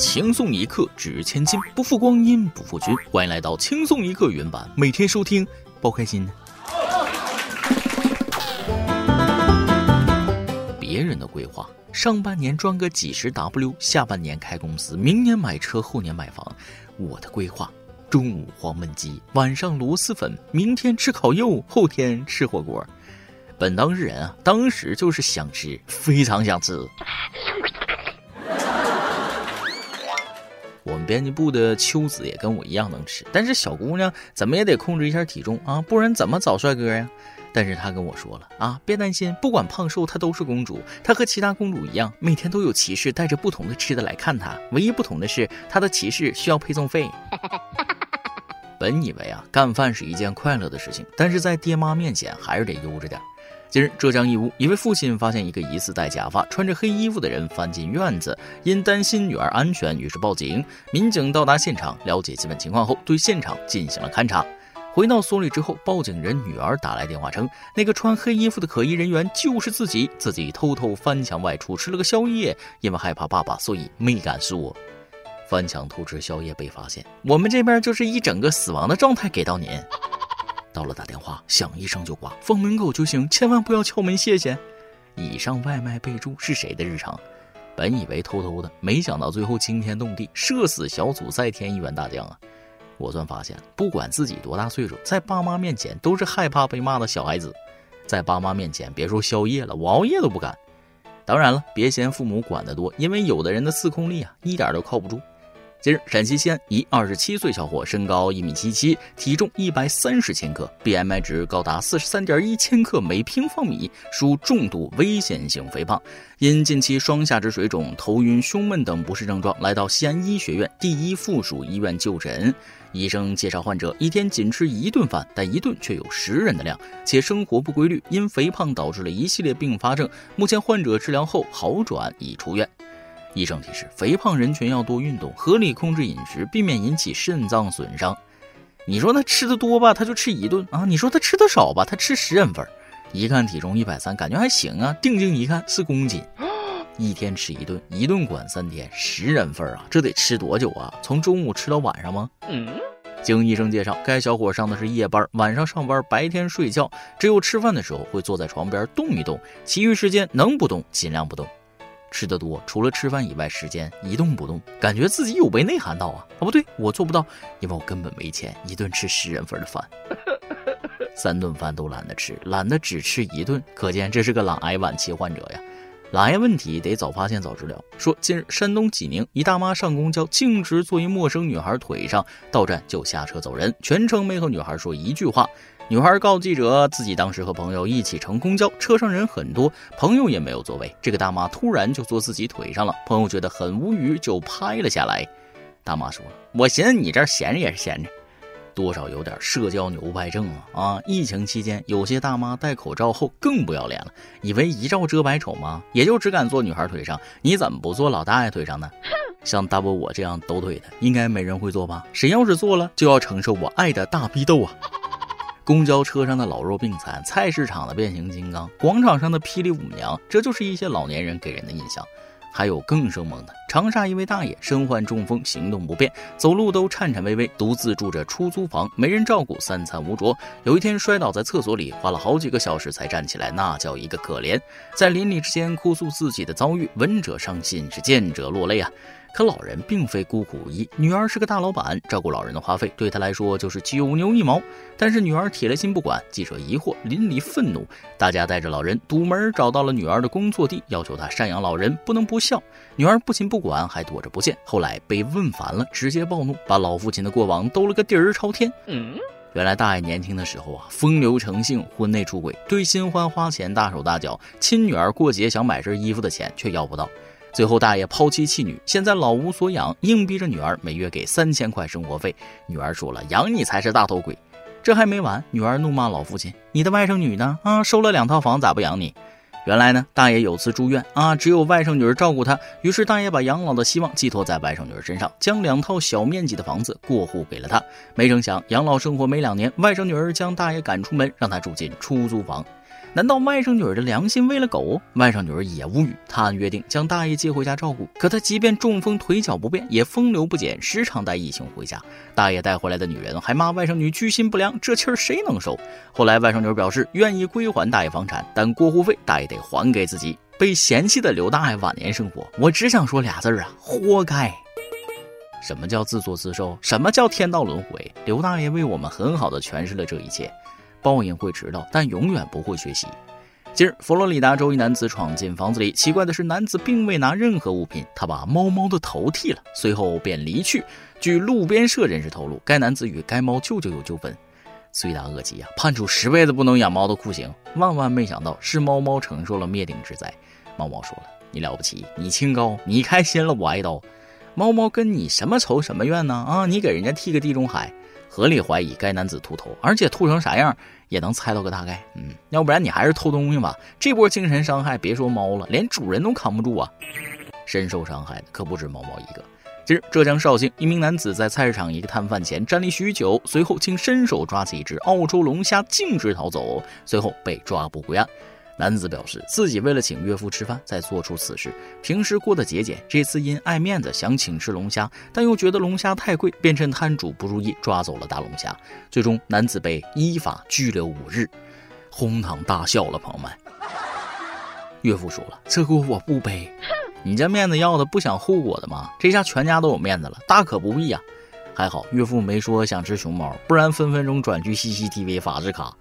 轻松一刻值千金，不负光阴不负君。欢迎来到轻松一刻原版，每天收听，包开心。别人的规划，上半年赚个几十 W，下半年开公司，明年买车，后年买房。我的规划，中午黄焖鸡，晚上螺蛳粉，明天吃烤肉，后天吃火锅。本当事人啊，当时就是想吃，非常想吃。编辑部的秋子也跟我一样能吃，但是小姑娘怎么也得控制一下体重啊，不然怎么找帅哥呀？但是她跟我说了啊，别担心，不管胖瘦，她都是公主，她和其他公主一样，每天都有骑士带着不同的吃的来看她，唯一不同的是她的骑士需要配送费。本以为啊，干饭是一件快乐的事情，但是在爹妈面前还是得悠着点。近日，浙江义乌一位父亲发现一个疑似戴假发、穿着黑衣服的人翻进院子，因担心女儿安全，于是报警。民警到达现场，了解基本情况后，对现场进行了勘查。回到所里之后，报警人女儿打来电话称，那个穿黑衣服的可疑人员就是自己，自己偷偷翻墙外出吃了个宵夜，因为害怕爸爸，所以没敢说。翻墙偷吃宵夜被发现，我们这边就是一整个死亡的状态给到您。到了打电话，响一声就挂，放门口就行，千万不要敲门，谢谢。以上外卖备注是谁的日常？本以为偷偷的，没想到最后惊天动地，社死小组再添一员大将啊！我算发现，不管自己多大岁数，在爸妈面前都是害怕被骂的小孩子，在爸妈面前别说宵夜了，我熬夜都不敢。当然了，别嫌父母管得多，因为有的人的自控力啊，一点都靠不住。近日，陕西西安一二十七岁小伙，身高一米七七，体重一百三十千克，BMI 值高达四十三点一千克每平方米，属重度危险性肥胖。因近期双下肢水肿、头晕、胸闷等不适症状，来到西安医学院第一附属医院就诊。医生介绍，患者一天仅吃一顿饭，但一顿却有十人的量，且生活不规律，因肥胖导致了一系列并发症。目前患者治疗后好转，已出院。医生提示：肥胖人群要多运动，合理控制饮食，避免引起肾脏损伤。你说他吃的多吧，他就吃一顿啊；你说他吃的少吧，他吃十人份。一看体重一百三，感觉还行啊。定睛一看是公斤，一天吃一顿，一顿管三天，十人份啊，这得吃多久啊？从中午吃到晚上吗？嗯经医生介绍，该小伙上的是夜班，晚上上班，白天睡觉，只有吃饭的时候会坐在床边动一动，其余时间能不动尽量不动。吃的多，除了吃饭以外，时间一动不动，感觉自己有被内涵到啊！啊，不对，我做不到，因为我根本没钱，一顿吃十人份的饭，三顿饭都懒得吃，懒得只吃一顿，可见这是个懒癌晚期患者呀！懒癌问题得早发现早治疗。说近日山东济宁一大妈上公交，径直坐一陌生女孩腿上，到站就下车走人，全程没和女孩说一句话。女孩告诉记者，自己当时和朋友一起乘公交，车上人很多，朋友也没有座位。这个大妈突然就坐自己腿上了，朋友觉得很无语，就拍了下来。大妈说：“我寻思你这闲着也是闲着，多少有点社交牛掰症啊！啊，疫情期间有些大妈戴口罩后更不要脸了，以为一罩遮百丑吗？也就只敢坐女孩腿上，你怎么不坐老大爷腿上呢？像大伯我这样抖腿的，应该没人会坐吧？谁要是坐了，就要承受我爱的大逼斗啊！”公交车上的老弱病残，菜市场的变形金刚，广场上的霹雳舞娘，这就是一些老年人给人的印象。还有更生猛的，长沙一位大爷身患中风，行动不便，走路都颤颤巍巍，独自住着出租房，没人照顾，三餐无着。有一天摔倒在厕所里，花了好几个小时才站起来，那叫一个可怜。在邻里之间哭诉自己的遭遇，闻者伤心，是见者落泪啊。可老人并非孤苦无依，女儿是个大老板，照顾老人的花费对他来说就是九牛一毛。但是女儿铁了心不管，记者疑惑，邻里愤怒，大家带着老人堵门找到了女儿的工作地，要求她赡养老人，不能不孝。女儿不仅不管，还躲着不见。后来被问烦了，直接暴怒，把老父亲的过往兜了个底儿朝天。嗯原来大爷年轻的时候啊，风流成性，婚内出轨，对新欢花钱大手大脚，亲女儿过节想买身衣服的钱却要不到。最后，大爷抛妻弃女，现在老无所养，硬逼着女儿每月给三千块生活费。女儿说了：“养你才是大头鬼。”这还没完，女儿怒骂老父亲：“你的外甥女呢？啊，收了两套房，咋不养你？”原来呢，大爷有次住院啊，只有外甥女儿照顾他，于是大爷把养老的希望寄托在外甥女儿身上，将两套小面积的房子过户给了她。没成想，养老生活没两年，外甥女儿将大爷赶出门，让他住进出租房。难道外甥女儿的良心喂了狗？外甥女儿也无语，她按约定将大爷接回家照顾。可她即便中风腿脚不便，也风流不减，时常带异性回家。大爷带回来的女人还骂外甥女居心不良，这气儿谁能受？后来外甥女儿表示愿意归还大爷房产，但过户费大爷得还给自己。被嫌弃的刘大爷晚年生活，我只想说俩字儿啊，活该。什么叫自作自受？什么叫天道轮回？刘大爷为我们很好的诠释了这一切。报应会迟到，但永远不会学习。近日，佛罗里达州一男子闯进房子里，奇怪的是，男子并未拿任何物品，他把猫猫的头剃了，随后便离去。据路边社人士透露，该男子与该猫舅舅有纠纷。罪大恶极啊！判处十辈子不能养猫的酷刑。万万没想到，是猫猫承受了灭顶之灾。猫猫说了：“你了不起，你清高，你开心了，我挨刀。”猫猫跟你什么仇什么怨呢？啊，你给人家剃个地中海，合理怀疑该男子秃头，而且秃成啥样也能猜到个大概。嗯，要不然你还是偷东西吧。这波精神伤害，别说猫了，连主人都扛不住啊。深受伤害的可不止猫猫一个。近日，浙江绍兴一名男子在菜市场一个摊贩前站立许久，随后竟伸手抓起一只澳洲龙虾径直逃走，随后被抓捕归案。男子表示，自己为了请岳父吃饭才做出此事，平时过得节俭，这次因爱面子想请吃龙虾，但又觉得龙虾太贵，便趁摊主不注意抓走了大龙虾。最终，男子被依法拘留五日，哄堂大笑了。朋友们，岳父说了，这锅我不背，你这面子要的不想后果的吗？这下全家都有面子了，大可不必呀。还好岳父没说想吃熊猫，不然分分钟转去 CCTV 法制卡。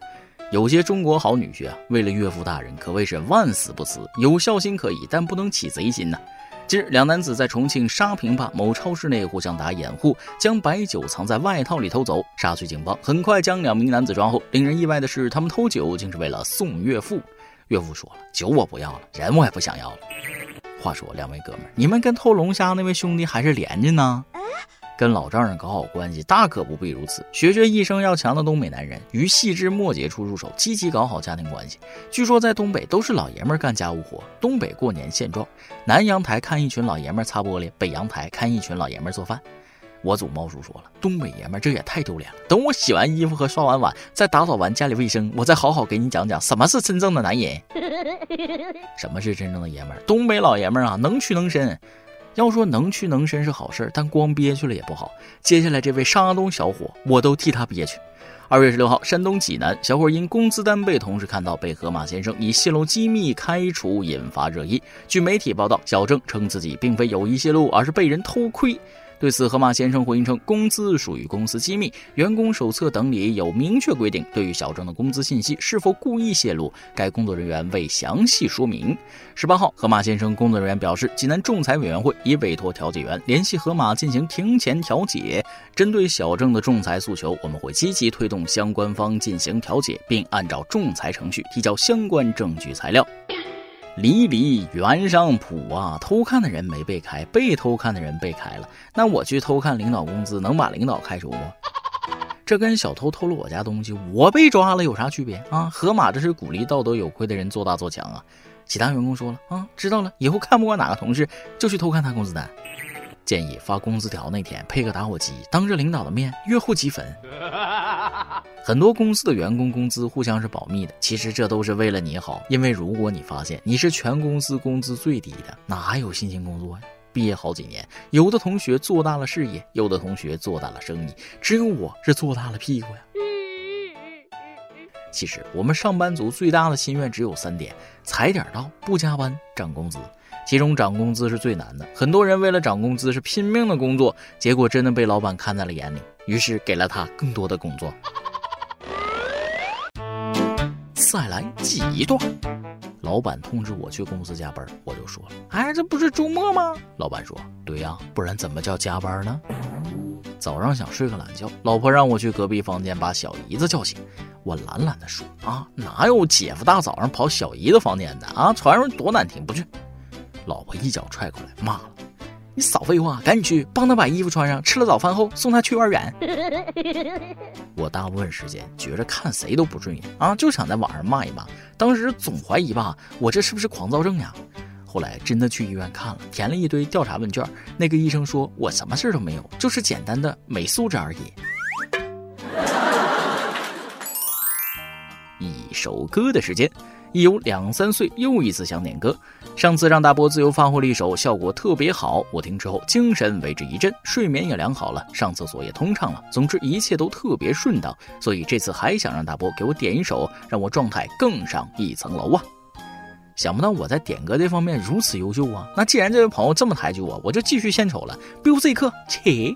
有些中国好女婿啊，为了岳父大人可谓是万死不辞。有孝心可以，但不能起贼心呐。近日，两男子在重庆沙坪坝某超市内互相打掩护，将白酒藏在外套里偷走。沙区警方很快将两名男子抓获。令人意外的是，他们偷酒竟是为了送岳父。岳父说了：“酒我不要了，人我也不想要了。”话说，两位哥们，你们跟偷龙虾那位兄弟还是连着呢？跟老丈人搞好关系，大可不必如此。学学一生要强的东北男人，于细枝末节处入手，积极搞好家庭关系。据说在东北都是老爷们干家务活。东北过年现状：南阳台看一群老爷们擦玻璃，北阳台看一群老爷们做饭。我祖猫叔说了，东北爷们这也太丢脸了。等我洗完衣服和刷完碗，再打扫完家里卫生，我再好好给你讲讲什么是真正的男人。什么是真正的爷们？东北老爷们啊，能屈能伸。要说能屈能伸是好事，但光憋屈了也不好。接下来这位山东小伙，我都替他憋屈。二月十六号，山东济南小伙因工资单被同事看到，被河马先生以泄露机密开除，引发热议。据媒体报道，小郑称自己并非有意泄露，而是被人偷窥。对此，河马先生回应称，工资属于公司机密，员工手册等里有明确规定。对于小郑的工资信息是否故意泄露，该工作人员未详细说明。十八号，河马先生工作人员表示，济南仲裁委员会已委托调解员联系河马进行庭前调解。针对小郑的仲裁诉求，我们会积极推动相关方进行调解，并按照仲裁程序提交相关证据材料。离离原上谱啊！偷看的人没被开，被偷看的人被开了。那我去偷看领导工资，能把领导开除吗？这跟小偷偷了我家东西，我被抓了有啥区别啊？河马这是鼓励道德有亏的人做大做强啊！其他员工说了啊，知道了，以后看不惯哪个同事就去偷看他工资单。建议发工资条那天配个打火机，当着领导的面阅后即焚。很多公司的员工工资互相是保密的，其实这都是为了你好。因为如果你发现你是全公司工资最低的，哪还有心情工作呀？毕业好几年，有的同学做大了事业，有的同学做大了生意，只有我是做大了屁股呀。其实我们上班族最大的心愿只有三点：踩点到，不加班，涨工资。其中涨工资是最难的，很多人为了涨工资是拼命的工作，结果真的被老板看在了眼里，于是给了他更多的工作。再来挤一段，老板通知我去公司加班，我就说了，哎，这不是周末吗？老板说，对呀，不然怎么叫加班呢？早上想睡个懒觉，老婆让我去隔壁房间把小姨子叫醒，我懒懒的说，啊，哪有姐夫大早上跑小姨子房间的啊？传说多难听，不去。老婆一脚踹过来，骂了：“你少废话，赶紧去帮他把衣服穿上。吃了早饭后送他去幼儿园。”我大部分时间觉着看谁都不顺眼啊，就想在网上骂一骂。当时总怀疑吧，我这是不是狂躁症呀？后来真的去医院看了，填了一堆调查问卷，那个医生说我什么事都没有，就是简单的没素质而已。一。首歌的时间。一有两三岁，又一次想点歌。上次让大波自由发挥了一首，效果特别好。我听之后精神为之一振，睡眠也良好了，上厕所也通畅了。总之一切都特别顺当。所以这次还想让大波给我点一首，让我状态更上一层楼啊！想不到我在点歌这方面如此优秀啊！那既然这位朋友这么抬举我，我就继续献丑了。music，切。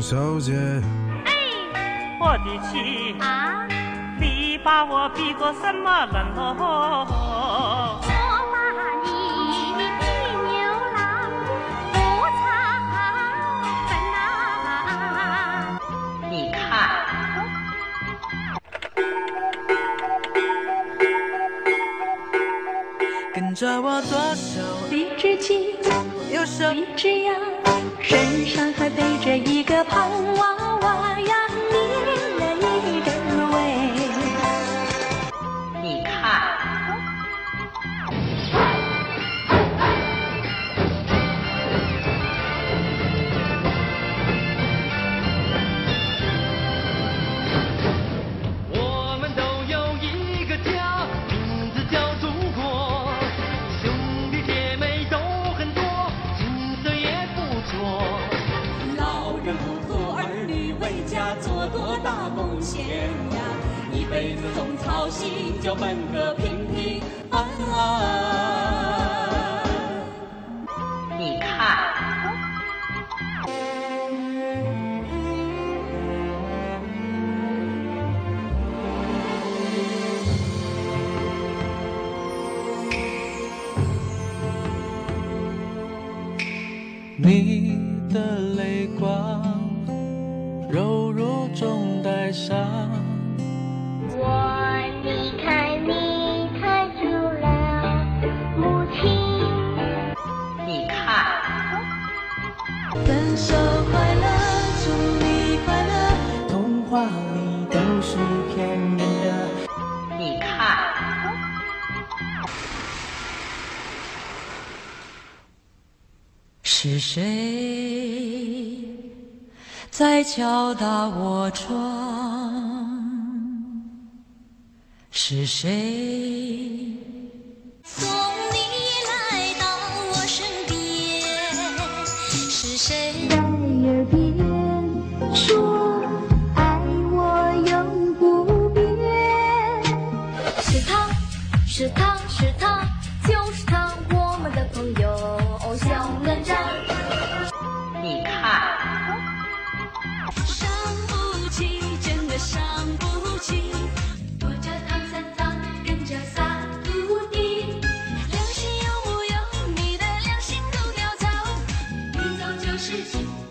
小姐，哎，我的妻啊，你把我比作什么人喽？我把你比牛郎不藏分呐。你看，跟着我左手一只鸡，右手一只羊。身上还背着一个胖娃娃呀，分手快乐，祝你快乐。童话里都是骗人的。你看，是谁在敲打我窗？是谁？谁在耳边走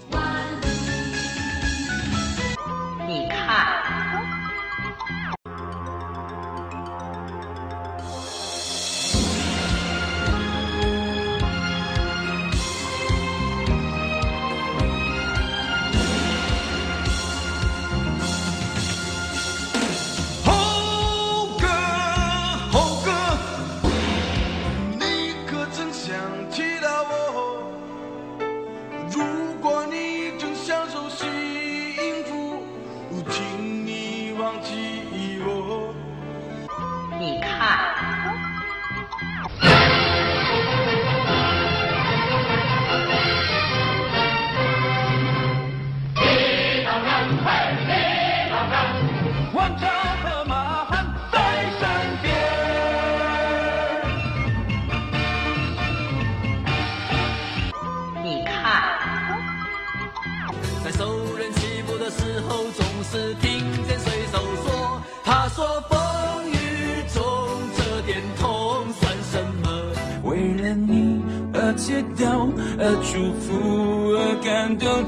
而戒掉，而祝福，而感动。”